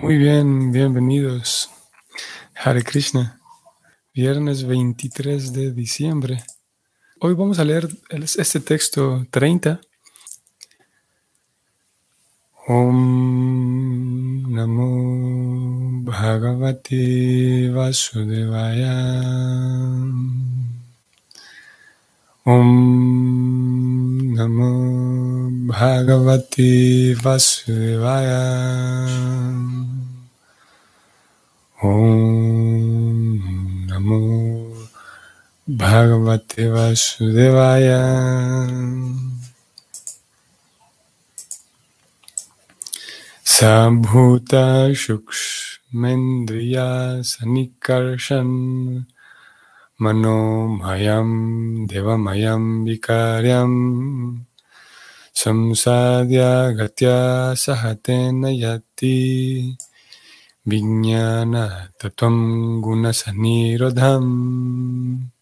Muy bien, bienvenidos. Hare Krishna, viernes 23 de diciembre. Hoy vamos a leer este texto 30. Om Namo Bhagavate Vasudevaya. Om Namo Bhagavate Vasudevaya. Om Namo Bhagavate Vasudevaya. Sabhuta Shukshmendriya Sanikarshan Manomayam Devamayam Vikaryam Samsadya Gatya Sahatena Yati Vijnana Tatum Gunasanirodham.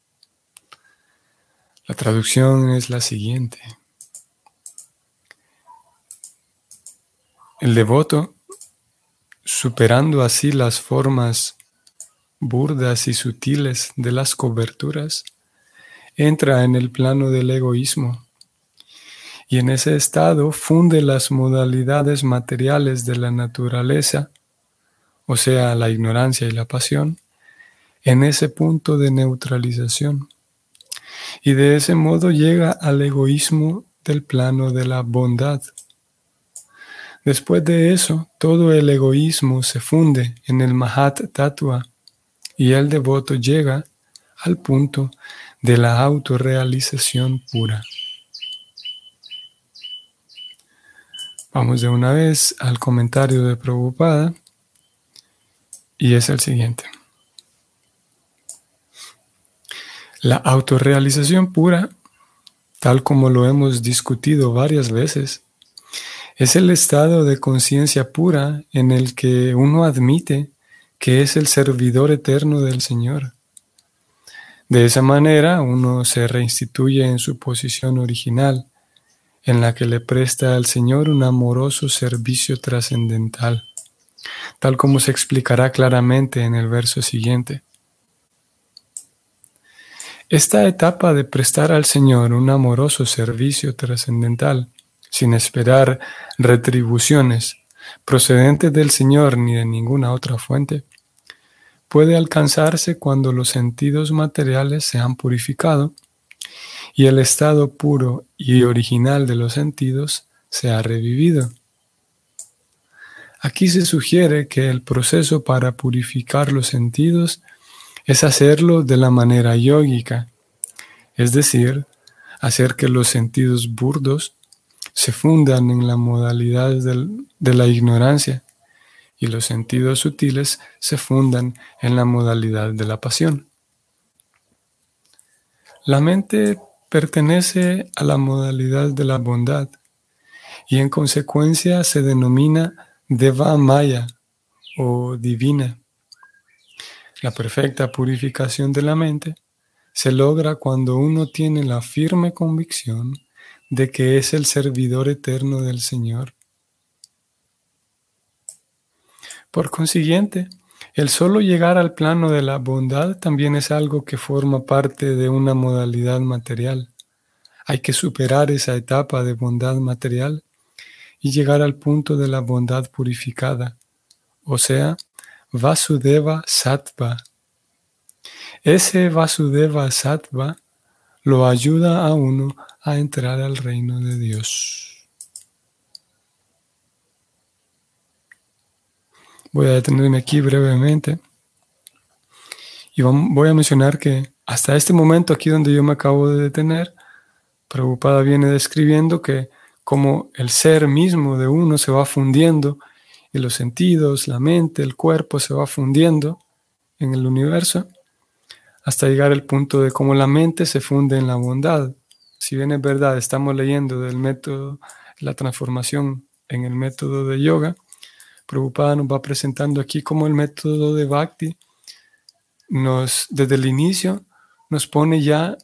La traducción es la siguiente. El devoto, superando así las formas burdas y sutiles de las coberturas, entra en el plano del egoísmo y en ese estado funde las modalidades materiales de la naturaleza o sea, la ignorancia y la pasión, en ese punto de neutralización. Y de ese modo llega al egoísmo del plano de la bondad. Después de eso, todo el egoísmo se funde en el Mahat Tatua y el devoto llega al punto de la autorrealización pura. Vamos de una vez al comentario de Prabhupada y es el siguiente. La autorrealización pura, tal como lo hemos discutido varias veces, es el estado de conciencia pura en el que uno admite que es el servidor eterno del Señor. De esa manera uno se reinstituye en su posición original, en la que le presta al Señor un amoroso servicio trascendental tal como se explicará claramente en el verso siguiente. Esta etapa de prestar al Señor un amoroso servicio trascendental, sin esperar retribuciones procedentes del Señor ni de ninguna otra fuente, puede alcanzarse cuando los sentidos materiales se han purificado y el estado puro y original de los sentidos se ha revivido. Aquí se sugiere que el proceso para purificar los sentidos es hacerlo de la manera yógica, es decir, hacer que los sentidos burdos se fundan en la modalidad de la ignorancia y los sentidos sutiles se fundan en la modalidad de la pasión. La mente pertenece a la modalidad de la bondad y en consecuencia se denomina Deva Maya o divina. La perfecta purificación de la mente se logra cuando uno tiene la firme convicción de que es el servidor eterno del Señor. Por consiguiente, el solo llegar al plano de la bondad también es algo que forma parte de una modalidad material. Hay que superar esa etapa de bondad material y llegar al punto de la bondad purificada, o sea, Vasudeva Sattva. Ese Vasudeva Sattva lo ayuda a uno a entrar al reino de Dios. Voy a detenerme aquí brevemente y voy a mencionar que hasta este momento aquí donde yo me acabo de detener, Prabhupada viene describiendo que como el ser mismo de uno se va fundiendo y los sentidos, la mente, el cuerpo se va fundiendo en el universo hasta llegar al punto de cómo la mente se funde en la bondad. Si bien es verdad, estamos leyendo del método, la transformación en el método de yoga, Prabhupada nos va presentando aquí cómo el método de Bhakti nos, desde el inicio, nos pone ya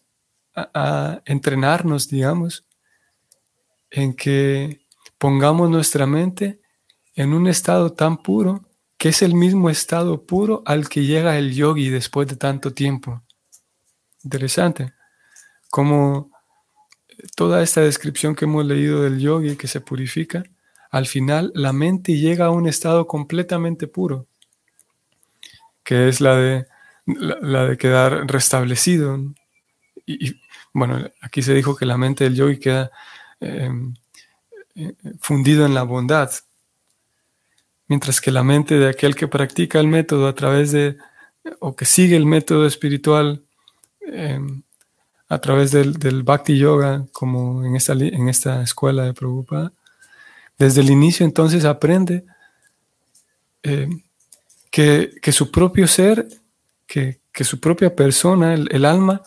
a, a entrenarnos, digamos, en que pongamos nuestra mente en un estado tan puro que es el mismo estado puro al que llega el yogi después de tanto tiempo. Interesante. Como toda esta descripción que hemos leído del yogi que se purifica, al final la mente llega a un estado completamente puro, que es la de, la, de quedar restablecido. Y, bueno, aquí se dijo que la mente del yogi queda em, eh, fundido en la bondad, mientras que la mente de aquel que practica el método a través de, o que sigue el método espiritual, em, a través del, Bhakti Yoga, como en esta, en esta escuela de Prabhupada, desde el inicio entonces aprende eh, que, su propio ser, que, su propia persona, el, alma,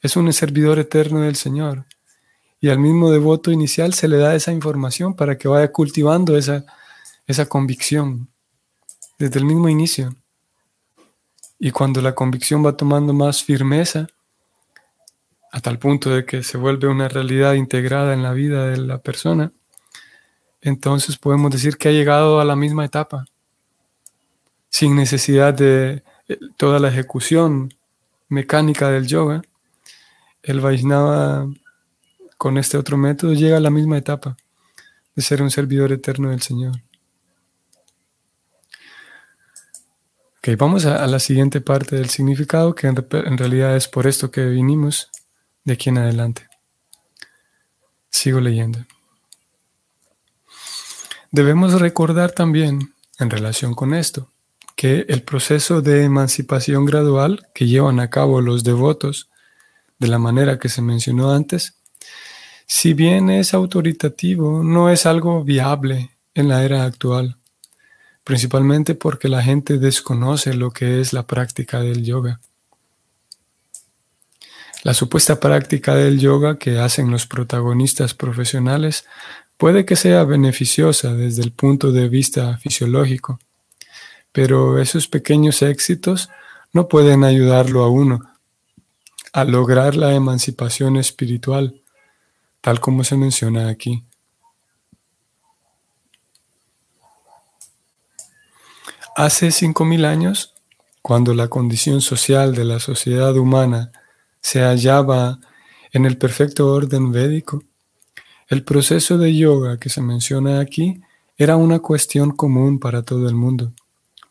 es un servidor eterno del Señor. Y al mismo devoto inicial se le da esa información para que vaya cultivando esa, esa convicción desde el mismo inicio. Y cuando la convicción va tomando más firmeza, a tal punto de que se vuelve una realidad integrada en la vida de la persona, entonces podemos decir que ha llegado a la misma etapa, sin necesidad de eh, toda la ejecución mecánica del yoga. El Vaishnava con este otro método llega a la misma etapa de ser un servidor eterno del Señor. Ok, vamos a, la siguiente parte del significado, que en realidad es por esto que vinimos de aquí en adelante. Sigo leyendo. Debemos recordar también, en relación con esto, que el proceso de emancipación gradual que llevan a cabo los devotos, de la manera que se mencionó antes, si bien es autoritativo, no es algo viable en la era actual, principalmente porque la gente desconoce lo que es la práctica del yoga. La supuesta práctica del yoga que hacen los protagonistas profesionales puede que sea beneficiosa desde el punto de vista fisiológico, pero esos pequeños éxitos no pueden ayudarlo a uno a lograr la emancipación espiritual, tal como se menciona aquí. Hace cinco mil años, cuando la condición social de la sociedad humana se hallaba en el perfecto orden védico. El proceso de yoga que se menciona aquí era una cuestión común para todo el mundo,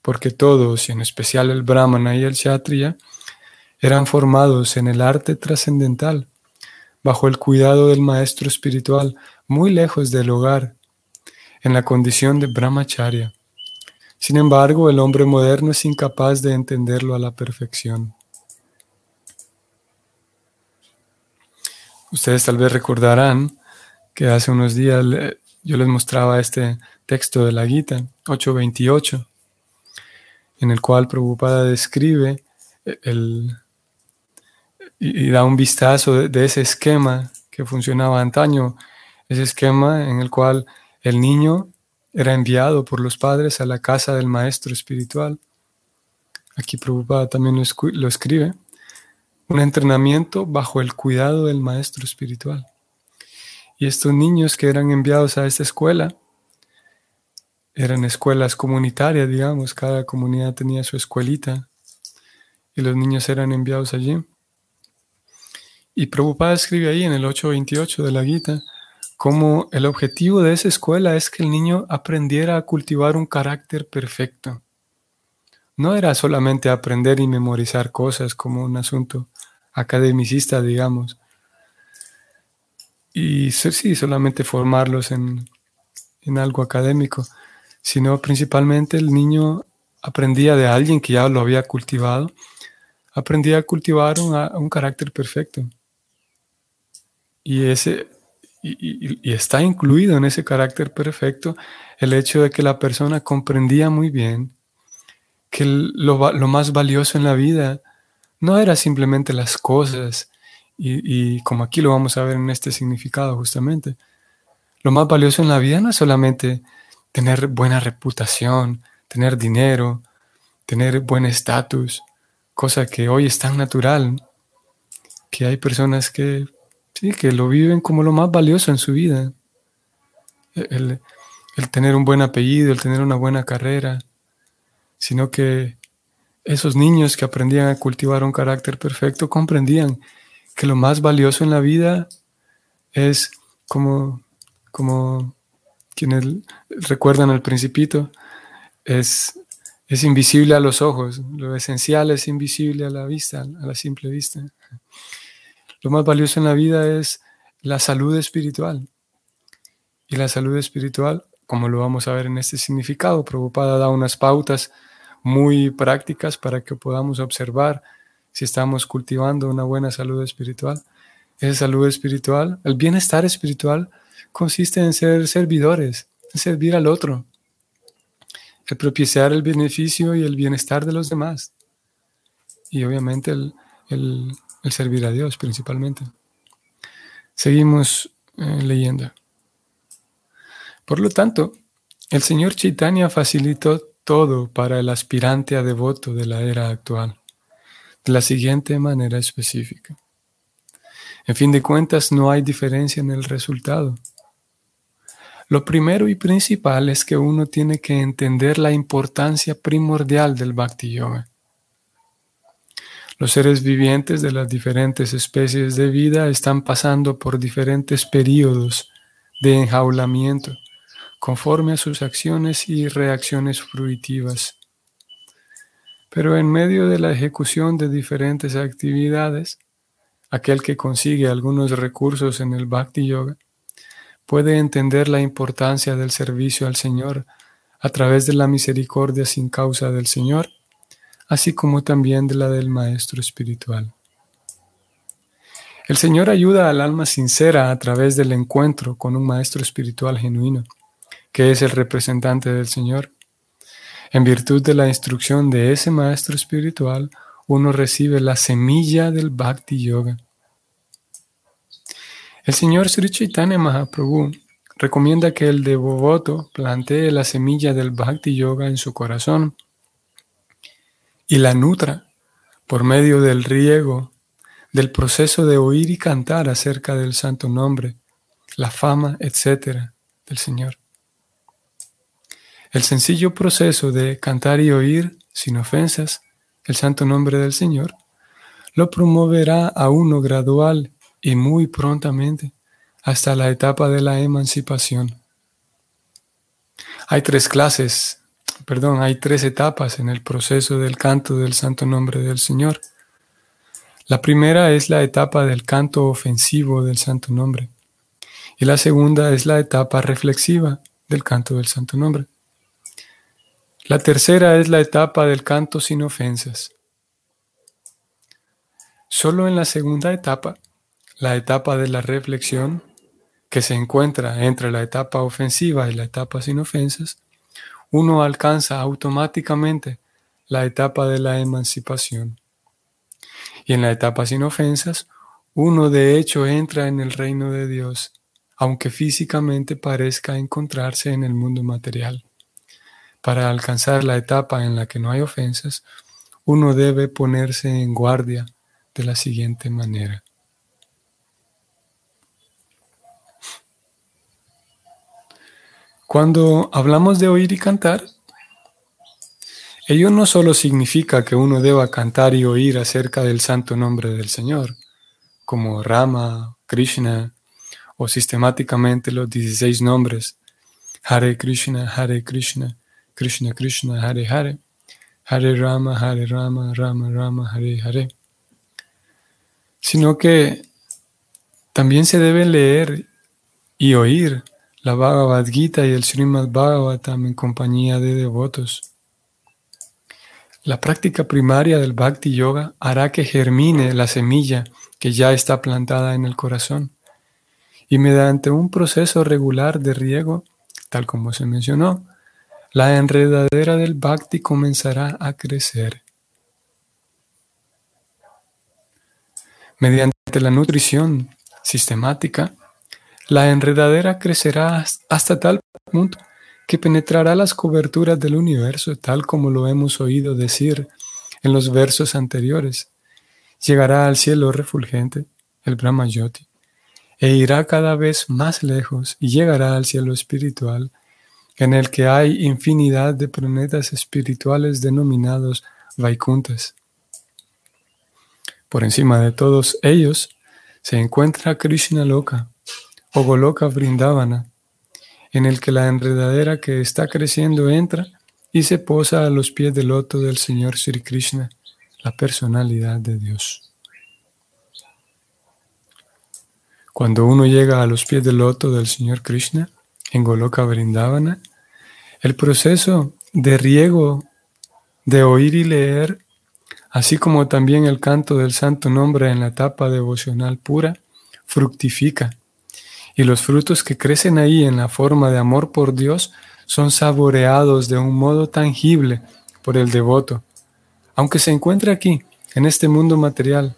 porque todos, y en especial el brahmana y el kshatriya, eran formados en el arte trascendental, bajo el cuidado del maestro espiritual, muy lejos del hogar, en la condición de brahmacharya. Sin embargo, el hombre moderno es incapaz de entenderlo a la perfección. Ustedes tal vez recordarán que hace unos días yo les mostraba este texto de la Gita 828, en el cual Prabhupada describe el, y, da un vistazo de, ese esquema que funcionaba antaño, ese esquema en el cual el niño era enviado por los padres a la casa del maestro espiritual. Aquí Prabhupada también lo escribe un entrenamiento bajo el cuidado del maestro espiritual. Y estos niños que eran enviados a esta escuela, eran escuelas comunitarias, digamos, cada comunidad tenía su escuelita y los niños eran enviados allí. Y Prabhupada escribe ahí en el 828 de la Gita, como el objetivo de esa escuela es que el niño aprendiera a cultivar un carácter perfecto. No era solamente aprender y memorizar cosas como un asunto academicista, digamos. Y sí, solamente formarlos en, algo académico, sino principalmente el niño aprendía de alguien que ya lo había cultivado, aprendía a cultivar un, carácter perfecto. Y, ese, y, está incluido en ese carácter perfecto el hecho de que la persona comprendía muy bien que lo, lo más valioso en la vida no era simplemente las cosas, y, como aquí lo vamos a ver en este significado justamente. Lo más valioso en la vida no es solamente tener buena reputación, tener dinero, tener buen estatus, cosa que hoy es tan natural, que hay personas que, sí, que lo viven como lo más valioso en su vida. el tener un buen apellido, el tener una buena carrera, sino que esos niños que aprendían a cultivar un carácter perfecto comprendían que lo más valioso en la vida es como, como quienes recuerdan al principito, es, es invisible a los ojos, lo esencial es invisible a la vista, a la simple vista. Lo más valioso en la vida es la salud espiritual. Y la salud espiritual, como lo vamos a ver en este significado, Prabhupada da unas pautas muy prácticas para que podamos observar si estamos cultivando una buena salud espiritual. Esa salud espiritual, el bienestar espiritual consiste en ser servidores, en servir al otro, el propiciar el beneficio y el bienestar de los demás. Y obviamente el, servir a Dios principalmente. Seguimos eh, leyendo. Por lo tanto, el Señor Chaitanya facilitó todo para el aspirante a devoto de la era actual, de la siguiente manera específica. En fin de cuentas, no hay diferencia en el resultado. Lo primero y principal es que uno tiene que entender la importancia primordial del Bhakti Yoga. Los seres vivientes de las diferentes especies de vida están pasando por diferentes periodos de enjaulamiento conforme a sus acciones y reacciones fruitivas. Pero en medio de la ejecución de diferentes actividades, aquel que consigue algunos recursos en el Bhakti Yoga puede entender la importancia del servicio al Señor a través de la misericordia sin causa del Señor, así como también de la del Maestro Espiritual. El Señor ayuda al alma sincera a través del encuentro con un Maestro Espiritual genuino que es el representante del Señor. En virtud de la instrucción de ese maestro espiritual, uno recibe la semilla del Bhakti Yoga. El Señor Sri Chaitanya Mahaprabhu recomienda que el devoto plantee la semilla del Bhakti Yoga en su corazón y la nutra por medio del riego, del proceso de oír y cantar acerca del santo nombre, la fama, etc. del Señor. El sencillo proceso de cantar y oír, sin ofensas, el santo nombre del Señor, lo promoverá a uno gradual y muy prontamente hasta la etapa de la emancipación. Hay tres clases, perdón, hay tres etapas en el proceso del canto del santo nombre del Señor. La primera es la etapa del canto ofensivo del santo nombre y la segunda es la etapa reflexiva del canto del santo nombre. La tercera es la etapa del canto sin ofensas. Solo en la segunda etapa, la etapa de la reflexión, que se encuentra entre la etapa ofensiva y la etapa sin ofensas, uno alcanza automáticamente la etapa de la emancipación. Y en la etapa sin ofensas, uno de hecho entra en el reino de Dios, aunque físicamente parezca encontrarse en el mundo material. Para alcanzar la etapa en la que no hay ofensas, uno debe ponerse en guardia de la siguiente manera. Cuando hablamos de oír y cantar, ello no solo significa que uno deba cantar y oír acerca del santo nombre del Señor, como Rama, Krishna, o sistemáticamente los 16 nombres, Hare Krishna, Hare Krishna, Krishna Krishna Hare Hare, Hare Rama Hare Rama, Rama Rama Hare Hare, sino que también se debe leer y oír la Bhagavad Gita y el Srimad Bhagavatam en compañía de devotos. La práctica primaria del Bhakti Yoga hará que germine la semilla que ya está plantada en el corazón. Y mediante un proceso regular de riego, tal como se mencionó, la enredadera del bhakti comenzará a crecer. Mediante la nutrición sistemática, la enredadera crecerá hasta tal punto que penetrará las coberturas del universo, tal como lo hemos oído decir en los versos anteriores. Llegará al cielo refulgente, el Brahma Yoti, e irá cada vez más lejos y llegará al cielo espiritual, en el que hay infinidad de planetas espirituales denominados Vaikuntas. Por encima de todos ellos se encuentra Krishna Loka o Goloka Vrindavana, en el que la enredadera que está creciendo entra y se posa a los pies del loto del Señor Sri Krishna, la personalidad de Dios. Cuando uno llega a los pies del loto del Señor Krishna, en Goloka Vrindavana, el proceso de riego, de oír y leer, así como también el canto del santo nombre en la etapa devocional pura, fructifica. Y los frutos que crecen ahí en la forma de amor por Dios son saboreados de un modo tangible por el devoto, aunque se encuentre aquí, en este mundo material.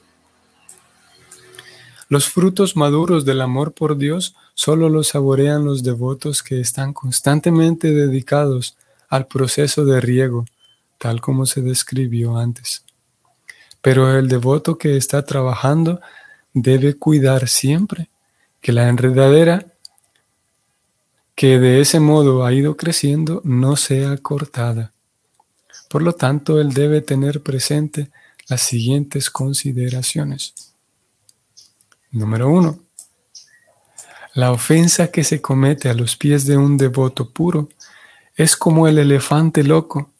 Los frutos maduros del amor por Dios solo los saborean los devotos que están constantemente dedicados al proceso de riego, tal como se describió antes. Pero el devoto que está trabajando debe cuidar siempre que la enredadera que de ese modo ha ido creciendo no sea cortada. Por lo tanto, él debe tener presente las siguientes consideraciones. Número uno, la ofensa que se comete a los pies de un devoto puro es como el elefante loco.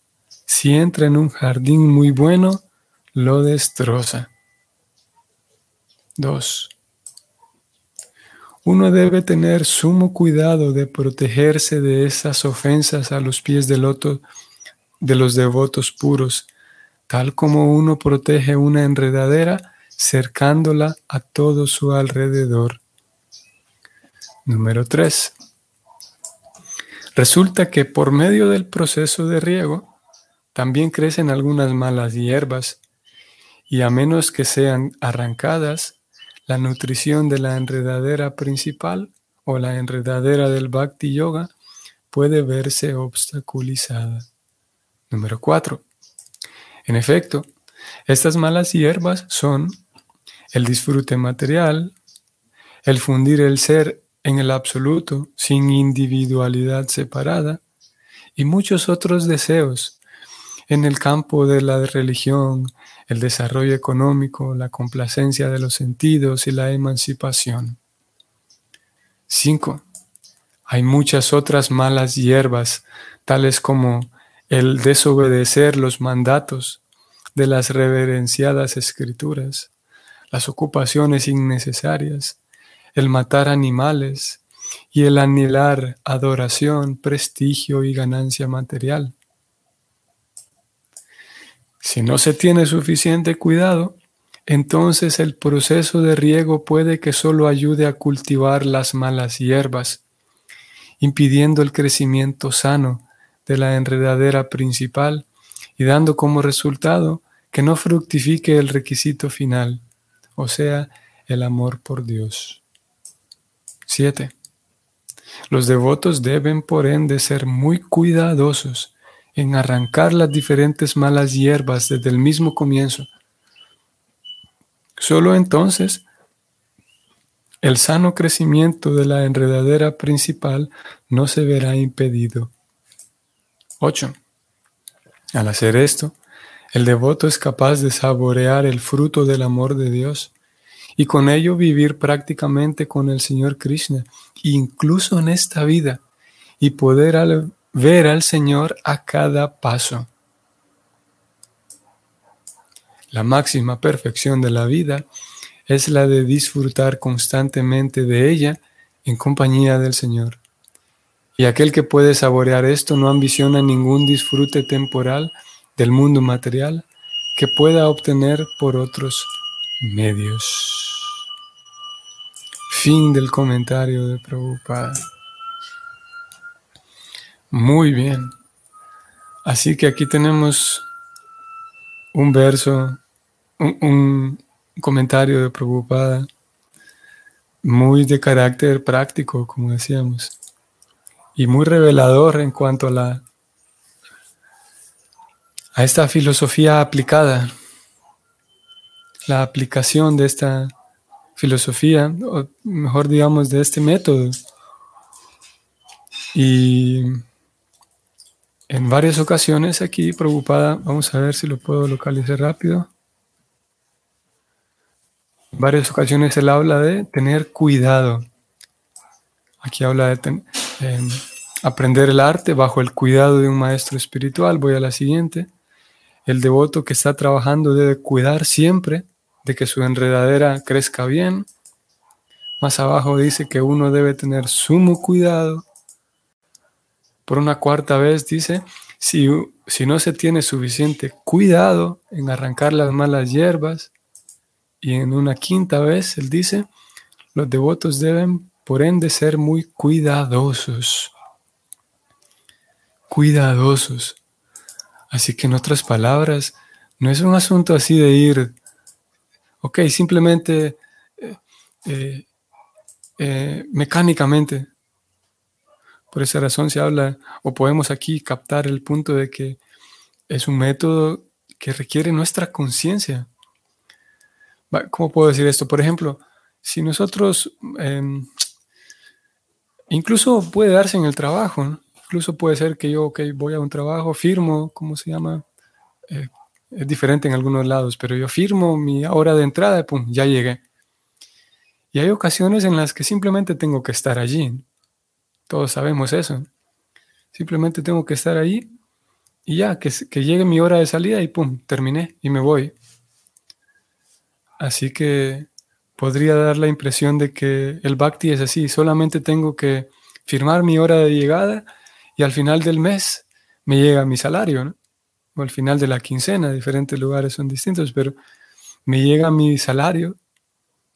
Si entra en un jardín muy bueno, lo destroza. 2. Uno debe tener sumo cuidado de protegerse de esas ofensas a los pies del loto de los devotos puros, tal como uno protege una enredadera cercándola a todo su alrededor. Número 3. Resulta que por medio del proceso de riego también crecen algunas malas hierbas y a menos que sean arrancadas, la nutrición de la enredadera principal o la enredadera del Bhakti Yoga puede verse obstaculizada. Número 4. En efecto, estas malas hierbas son el disfrute material, el fundir el ser en el absoluto, sin individualidad separada, y muchos otros deseos en el campo de la religión, el desarrollo económico, la complacencia de los sentidos y la emancipación. 5. Hay muchas otras malas hierbas, tales como el desobedecer los mandatos de las reverenciadas escrituras, las ocupaciones innecesarias, el matar animales y el anhelar adoración, prestigio y ganancia material. Si no se tiene suficiente cuidado, entonces el proceso de riego puede que solo ayude a cultivar las malas hierbas, impidiendo el crecimiento sano de la enredadera principal y dando como resultado que no fructifique el requisito final, o sea, el amor por Dios. 7. Los devotos deben, por ende, ser muy cuidadosos en arrancar las diferentes malas hierbas desde el mismo comienzo. Solo entonces el sano crecimiento de la enredadera principal no se verá impedido. 8. Al hacer esto, el devoto es capaz de saborear el fruto del amor de Dios y con ello vivir prácticamente con el Señor Krishna, incluso en esta vida, y poder ver al Señor a cada paso. La máxima perfección de la vida es la de disfrutar constantemente de ella en compañía del Señor. Y aquel que puede saborear esto no ambiciona ningún disfrute temporal del mundo material que pueda obtener por otros medios. Fin del comentario de Prabhupada. Muy bien. Así que aquí tenemos un verso, un, comentario de Prabhupada muy de carácter práctico, como decíamos, y muy revelador en cuanto a la a esta filosofía aplicada, la aplicación de esta filosofía, o mejor digamos, de este método. Y En varias ocasiones aquí, preocupada, vamos a ver si lo puedo localizar rápido. En varias ocasiones él habla de tener cuidado. Aquí habla de em, aprender el arte bajo el cuidado de un maestro espiritual. Voy a la siguiente. El devoto que está trabajando debe cuidar siempre de que su enredadera crezca bien. Más abajo dice que uno debe tener sumo cuidado. Por una cuarta vez dice, si, si no se tiene suficiente cuidado en arrancar las malas hierbas, y en una quinta vez él dice, los devotos deben por ende ser muy cuidadosos. Cuidadosos. Así que en otras palabras, no es un asunto así de ir, ok, simplemente eh, eh, eh, mecánicamente. Por esa razón se habla, o podemos aquí captar el punto de que es un método que requiere nuestra conciencia. ¿Cómo puedo decir esto? Por ejemplo, si nosotros, em, incluso puede darse en el trabajo, incluso puede ser que yo, ok, voy a un trabajo, firmo, ¿cómo se llama? Eh, es diferente en algunos lados, pero yo firmo mi hora de entrada, pum, ya llegué. Y hay ocasiones en las que simplemente tengo que estar allí. Todos sabemos eso. Simplemente tengo que estar allí y ya, que, que llegue mi hora de salida y pum, terminé y me voy. Así que podría dar la impresión de que el bhakti es así, solamente tengo que firmar mi hora de llegada y al final del mes me llega mi salario, o al final de la quincena, diferentes lugares son distintos, pero me llega mi salario,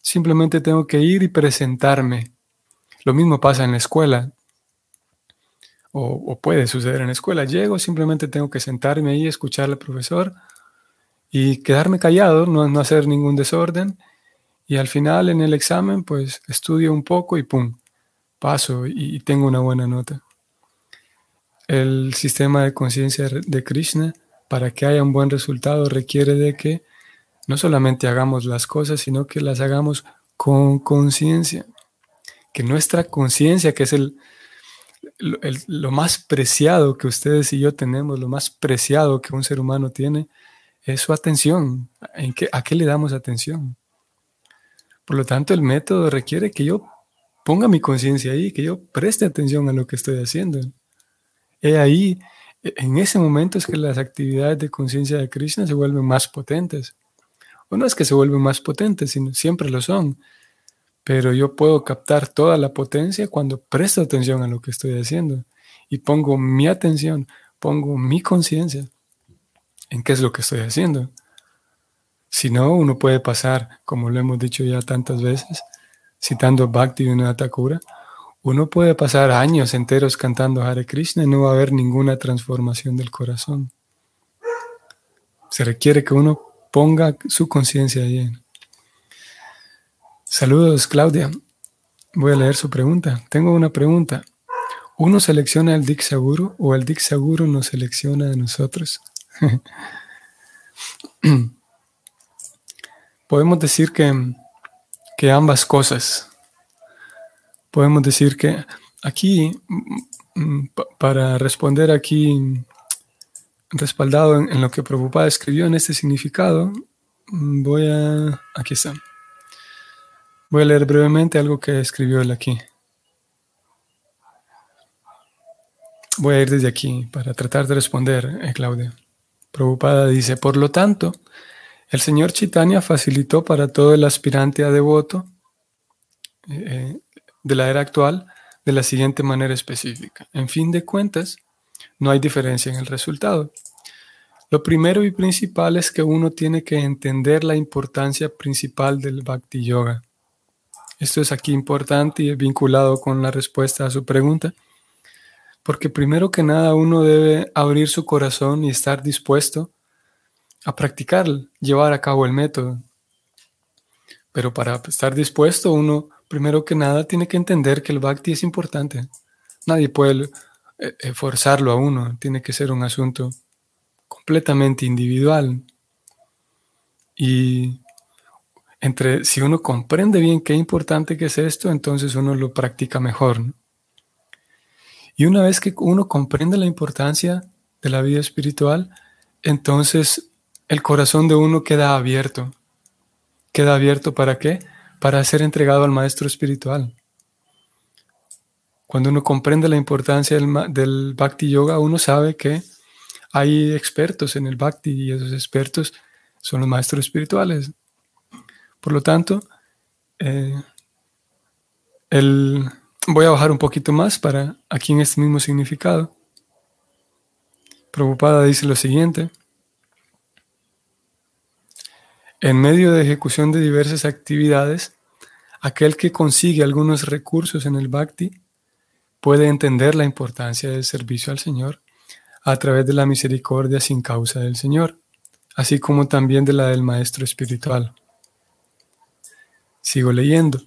simplemente tengo que ir y presentarme. Lo mismo pasa en la escuela, o, puede suceder en la escuela. Llego, simplemente tengo que sentarme ahí, escuchar al profesor, y quedarme callado, no, no hacer ningún desorden. Y al final en el examen, pues estudio un poco y pum, paso y, tengo una buena nota. El sistema de conciencia de Krishna, para que haya un buen resultado, requiere de que no solamente hagamos las cosas, sino que las hagamos con conciencia. Que nuestra conciencia, que es el, lo, más preciado que ustedes y yo tenemos, lo más preciado que un ser humano tiene, es su atención. ¿En qué, ¿A qué le damos atención? Por lo tanto, el método requiere que yo ponga mi conciencia ahí, que yo preste atención a lo que estoy haciendo. He ahí, en ese momento es que las actividades de conciencia de Krishna se vuelven más potentes. O no es que se vuelven más potentes, sino siempre lo son. Pero yo puedo captar toda la potencia cuando presto atención a lo que estoy haciendo y pongo mi atención, pongo mi conciencia en qué es lo que estoy haciendo. Si no, uno puede pasar, como lo hemos dicho ya tantas veces, citando Bhakti Thakura, uno puede pasar años enteros cantando Hare Krishna y no va a haber ninguna transformación del corazón. Se requiere que uno ponga su conciencia ahí. Saludos, Claudia. Voy a leer su pregunta. Tengo una pregunta. ¿Uno selecciona el Diksaguru o el Diksaguru nos selecciona a nosotros? Podemos decir que, que ambas cosas. Podemos decir que aquí, mm, para responder aquí, respaldado en, lo que Prabhupada escribió en este significado, mm, voy a... Aquí está. Voy a leer brevemente algo que escribió él aquí. Voy a ir desde aquí para tratar de responder, eh, Claudia. Prabhupada dice, por lo tanto, el señor Chaitanya facilitó para todo el aspirante a devoto eh, de la era actual de la siguiente manera específica. En fin de cuentas, no hay diferencia en el resultado. Lo primero y principal es que uno tiene que entender la importancia principal del Bhakti Yoga. Esto es aquí importante y vinculado con la respuesta a su pregunta. Porque primero que nada uno debe abrir su corazón y estar dispuesto a practicar, llevar a cabo el método. Pero para estar dispuesto uno, primero que nada, tiene que entender que el bhakti es importante. Nadie puede eh, eh, forzarlo a uno, tiene que ser un asunto completamente individual. Y entre si uno comprende bien qué importante que es esto, entonces uno lo practica mejor. Y una vez que uno comprende la importancia de la vida espiritual, entonces el corazón de uno queda abierto. ¿Queda abierto para qué? Para ser entregado al maestro espiritual. Cuando uno comprende la importancia del, del Bhakti Yoga, uno sabe que hay expertos en el Bhakti y esos expertos son los maestros espirituales. Por lo tanto, eh, voy a bajar un poquito más para aquí en este mismo significado. Prabhupada dice lo siguiente. En medio de ejecución de diversas actividades, aquel que consigue algunos recursos en el bhakti puede entender la importancia del servicio al Señor a través de la misericordia sin causa del Señor, así como también de la del Maestro Espiritual. Sigo leyendo.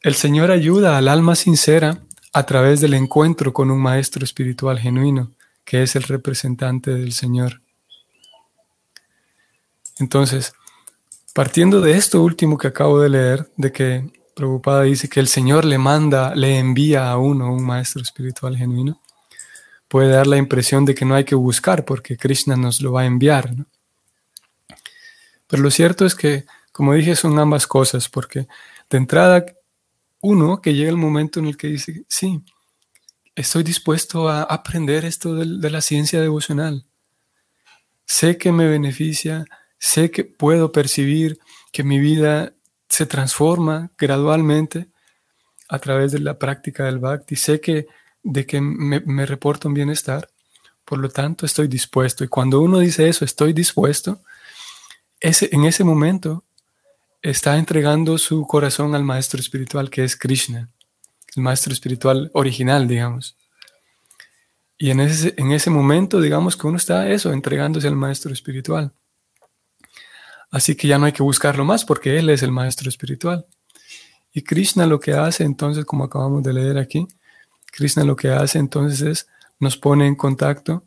El Señor ayuda al alma sincera a través del encuentro con un Maestro Espiritual genuino, que es el representante del Señor. Entonces, partiendo de esto último que acabo de leer, de que Prabhupada dice que el Señor le manda, le envía a uno un maestro espiritual genuino, puede dar la impresión de que no hay que buscar porque Krishna nos lo va a enviar. Pero lo cierto es que, como dije, son ambas cosas, porque de entrada, uno que llega el momento en el que dice, sí, estoy dispuesto a aprender esto de la ciencia devocional. Sé que me beneficia, sé que puedo percibir que mi vida se transforma gradualmente a través de la práctica del bhakti. Sé que de que me, reporta un bienestar, por lo tanto estoy dispuesto. Y cuando uno dice eso, estoy dispuesto, ese, en ese momento está entregando su corazón al maestro espiritual que es Krishna, el maestro espiritual original, digamos. Y en ese, en ese momento, digamos que uno está eso, entregándose al maestro espiritual. Así que ya no hay que buscarlo más porque Él es el maestro espiritual. Y Krishna lo que hace entonces, como acabamos de leer aquí, Krishna lo que hace entonces es nos pone en contacto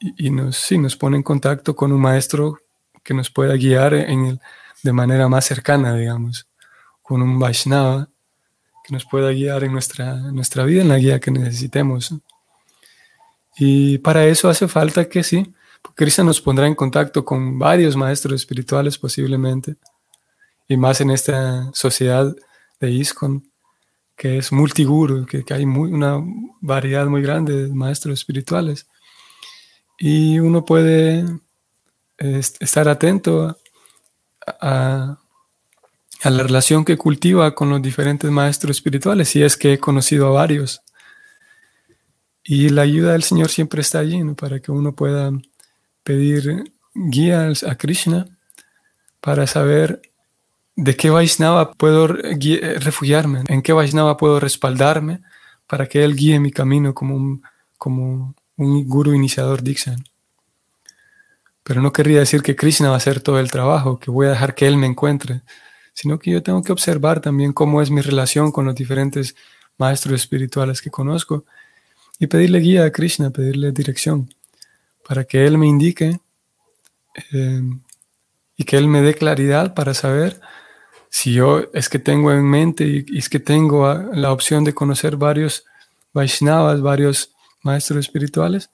y, nos, nos pone en contacto con un maestro que nos pueda guiar en de manera más cercana, digamos, con un Vaishnava que nos pueda guiar en nuestra, nuestra vida, en la guía que necesitemos. Y para eso hace falta que sí, Krishna nos pondrá en contacto con varios maestros espirituales posiblemente, y más en esta sociedad de ISKCON, que es multiguru, que, hay una variedad muy grande de maestros espirituales. Y uno puede estar atento a, a, la relación que cultiva con los diferentes maestros espirituales, si es que he conocido a varios. Y la ayuda del Señor siempre está allí para que uno pueda pedir guía a Krishna para saber de qué Vaishnava puedo refugiarme, en qué Vaishnava puedo respaldarme para que él guíe mi camino como un, como un guru iniciador Dixon. Pero no querría decir que Krishna va a hacer todo el trabajo, que voy a dejar que él me encuentre, sino que yo tengo que observar también cómo es mi relación con los diferentes maestros espirituales que conozco y pedirle guía a Krishna, pedirle dirección para que Él me indique eh, y que Él me dé claridad para saber si yo es que tengo en mente y, es que tengo la opción de conocer varios Vaishnavas, varios maestros espirituales,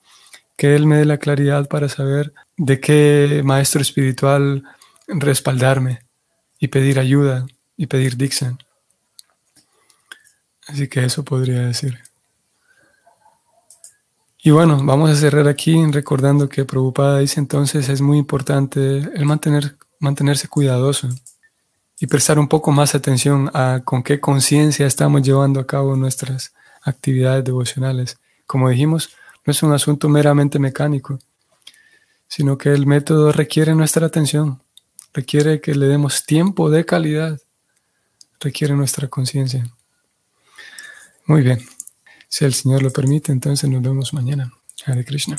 que Él me dé la claridad para saber de qué maestro espiritual respaldarme y pedir ayuda y pedir Dixon. Así que eso podría decir. Y bueno, vamos a cerrar aquí recordando que Prabhupada dice entonces es muy importante el mantener, mantenerse cuidadoso y prestar un poco más atención a con qué conciencia estamos llevando a cabo nuestras actividades devocionales. Como dijimos, no es un asunto meramente mecánico, sino que el método requiere nuestra atención, requiere que le demos tiempo de calidad, requiere nuestra conciencia. Muy bien. Si el Señor lo permite, entonces nos vemos mañana. Hare Krishna.